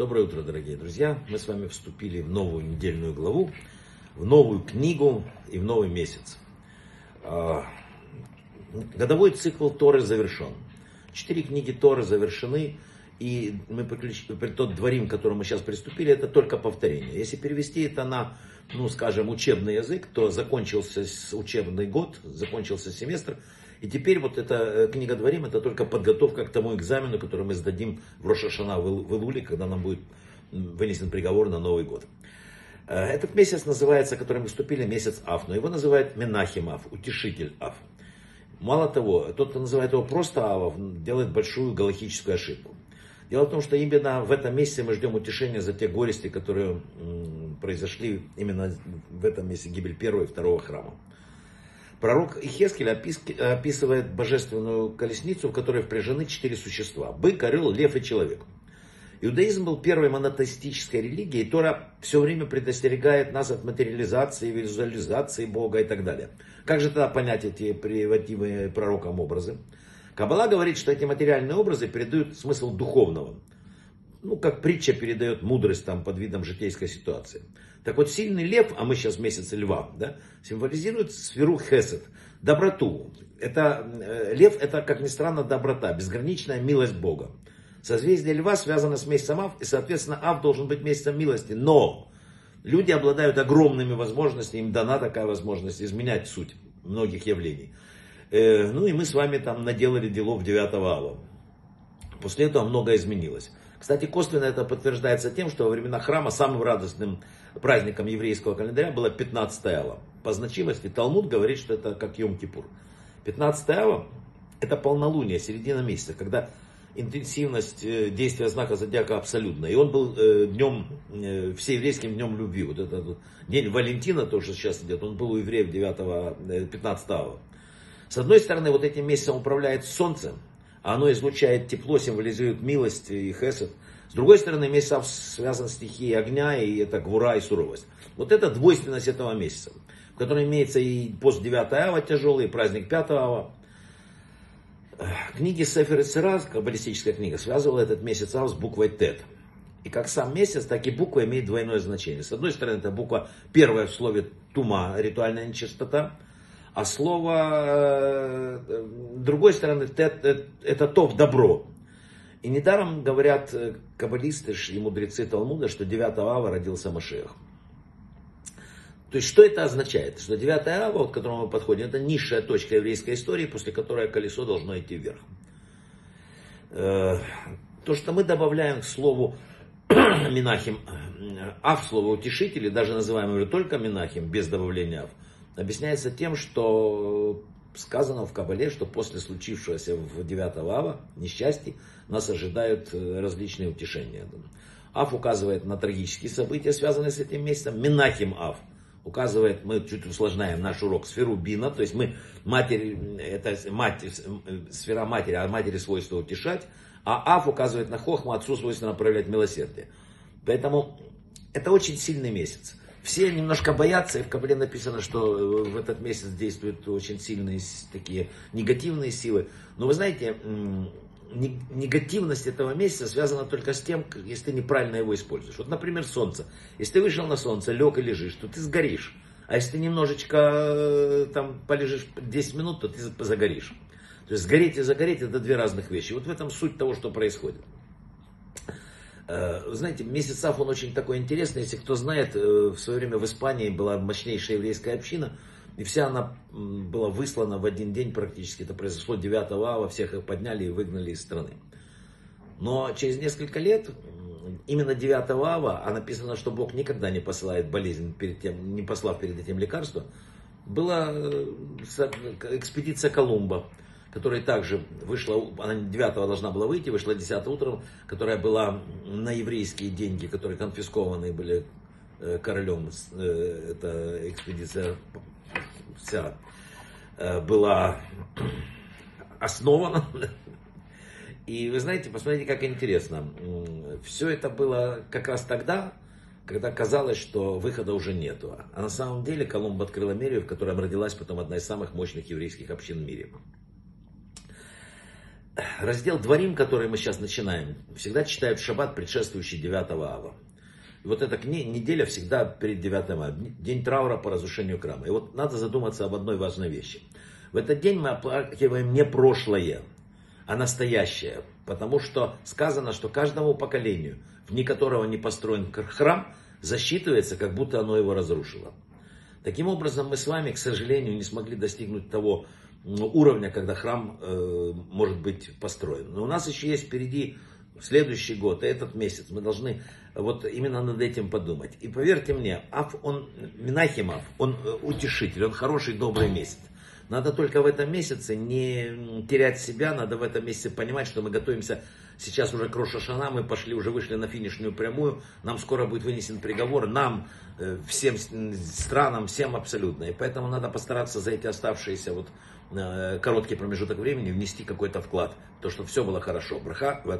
Доброе утро, дорогие друзья. Мы с вами вступили в новую недельную главу, в новую книгу и в новый месяц. А, годовой цикл Торы завершен. Четыре книги Торы завершены, и мы при тот дворим, к которому мы сейчас приступили, это только повторение. Если перевести это на, ну, скажем, учебный язык, то закончился учебный год, закончился семестр, и теперь вот эта э, книга Дворим, это только подготовка к тому экзамену, который мы сдадим в Рошашана в Илуле, когда нам будет вынесен приговор на Новый год. Э, этот месяц называется, который мы вступили, месяц Аф, но его называют Менахим Аф, утешитель Аф. Мало того, тот, кто называет его просто Авов, делает большую галактическую ошибку. Дело в том, что именно в этом месяце мы ждем утешения за те горести, которые произошли именно в этом месяце гибель первого и второго храма. Пророк Ихескель описывает божественную колесницу, в которой впряжены четыре существа. Бык, орел, лев и человек. Иудаизм был первой монотеистической религией, и Тора все время предостерегает нас от материализации, визуализации Бога и так далее. Как же тогда понять эти приводимые пророком образы? Каббала говорит, что эти материальные образы передают смысл духовного. Ну, как притча передает мудрость там под видом житейской ситуации. Так вот, сильный лев, а мы сейчас в месяце льва, да, символизирует сферу хесед, доброту. Это, э, лев это, как ни странно, доброта, безграничная милость Бога. Созвездие льва связано с месяцем Ав, и, соответственно, Ав должен быть месяцем милости. Но люди обладают огромными возможностями, им дана такая возможность изменять суть многих явлений. Э, ну и мы с вами там наделали делов 9 ава. После этого многое изменилось. Кстати, косвенно это подтверждается тем, что во времена храма самым радостным праздником еврейского календаря было 15 ава. По значимости Талмуд говорит, что это как Йом-Кипур. 15 ава это полнолуние, середина месяца, когда интенсивность э, действия знака зодиака абсолютная. И он был э, днем, э, всееврейским днем любви. Вот этот вот день Валентина, то, что сейчас идет, он был у евреев 9, 15 ава. С одной стороны, вот этим месяцем управляет солнце, оно излучает тепло, символизирует милость и хесед. С другой стороны, месяц связан с стихией огня, и это гвура и суровость. Вот это двойственность этого месяца, в котором имеется и пост 9 ава тяжелый, и праздник 5 ава. Книги Сефер и Сираз, каббалистическая книга, связывала этот месяц ав с буквой Тет. И как сам месяц, так и буква имеет двойное значение. С одной стороны, это буква первая в слове тума, ритуальная нечистота. А слово, э, другой стороны, это топ добро. И недаром говорят э, каббалисты и мудрецы Талмуда, что 9 ава родился Машех. То есть, что это означает? Что 9 ава, к которому мы подходим, это низшая точка еврейской истории, после которой колесо должно идти вверх. Э, то, что мы добавляем к слову Минахим, Ав, слово утешители, даже называем его только Минахим, без добавления Ав, объясняется тем, что сказано в Кабале, что после случившегося в 9 ава несчастья нас ожидают э, различные утешения. Аф указывает на трагические события, связанные с этим месяцем. Минахим Аф указывает, мы чуть усложняем наш урок, сферу Бина, то есть мы матери, это мать, сфера матери, а матери свойство утешать, а Аф указывает на Хохму, отцу свойственно проявлять милосердие. Поэтому это очень сильный месяц. Все немножко боятся, и в Кабале написано, что э, в этот месяц действуют очень сильные такие негативные силы. Но вы знаете, негативность этого месяца связана только с тем, если ты неправильно его используешь. Вот, например, солнце. Если ты вышел на солнце, лег и лежишь, то ты сгоришь. А если ты немножечко э, там полежишь 10 минут, то ты загоришь. То есть сгореть и загореть это две разных вещи. Вот в этом суть того, что происходит. Э, знаете, месяц Аф, он очень такой интересный. Если кто знает, э, в свое время в Испании была мощнейшая еврейская община. И вся она была выслана в один день практически. Это произошло 9 ава, всех их подняли и выгнали из страны. Но через несколько лет, именно 9 ава, а написано, что Бог никогда не посылает болезнь, перед тем, не послав перед этим лекарство, была э, экспедиция Колумба которая также вышла, она 9 должна была выйти, вышла 10 утром, которая была на еврейские деньги, которые конфискованы были э, королем, э, эта экспедиция вся э, была основана. И вы знаете, посмотрите, как интересно. Все это было как раз тогда, когда казалось, что выхода уже нету. А на самом деле Колумб открыл Америю, в которой родилась потом одна из самых мощных еврейских общин в мире. Раздел Дворим, который мы сейчас начинаем, всегда читают в шаббат, предшествующий 9 ава. И вот эта неделя всегда перед 9 ава, день траура по разрушению храма. И вот надо задуматься об одной важной вещи. В этот день мы оплакиваем не прошлое, а настоящее. Потому что сказано, что каждому поколению, в дни которого не построен храм, засчитывается, как будто оно его разрушило. Таким образом, мы с вами, к сожалению, не смогли достигнуть того уровня, когда храм э, может быть построен. Но у нас еще есть впереди следующий год, этот месяц. Мы должны вот именно над этим подумать. И поверьте мне, Аф, он, Минахимов, он э, утешитель, он хороший, добрый месяц. Надо только в этом месяце не терять себя, надо в этом месяце понимать, что мы готовимся сейчас уже к Рошашана, мы пошли, уже вышли на финишную прямую, нам скоро будет вынесен приговор, нам, э, всем странам, всем абсолютно. И поэтому надо постараться за эти оставшиеся вот э, короткий промежуток времени внести какой-то вклад, то, что все было хорошо. Браха в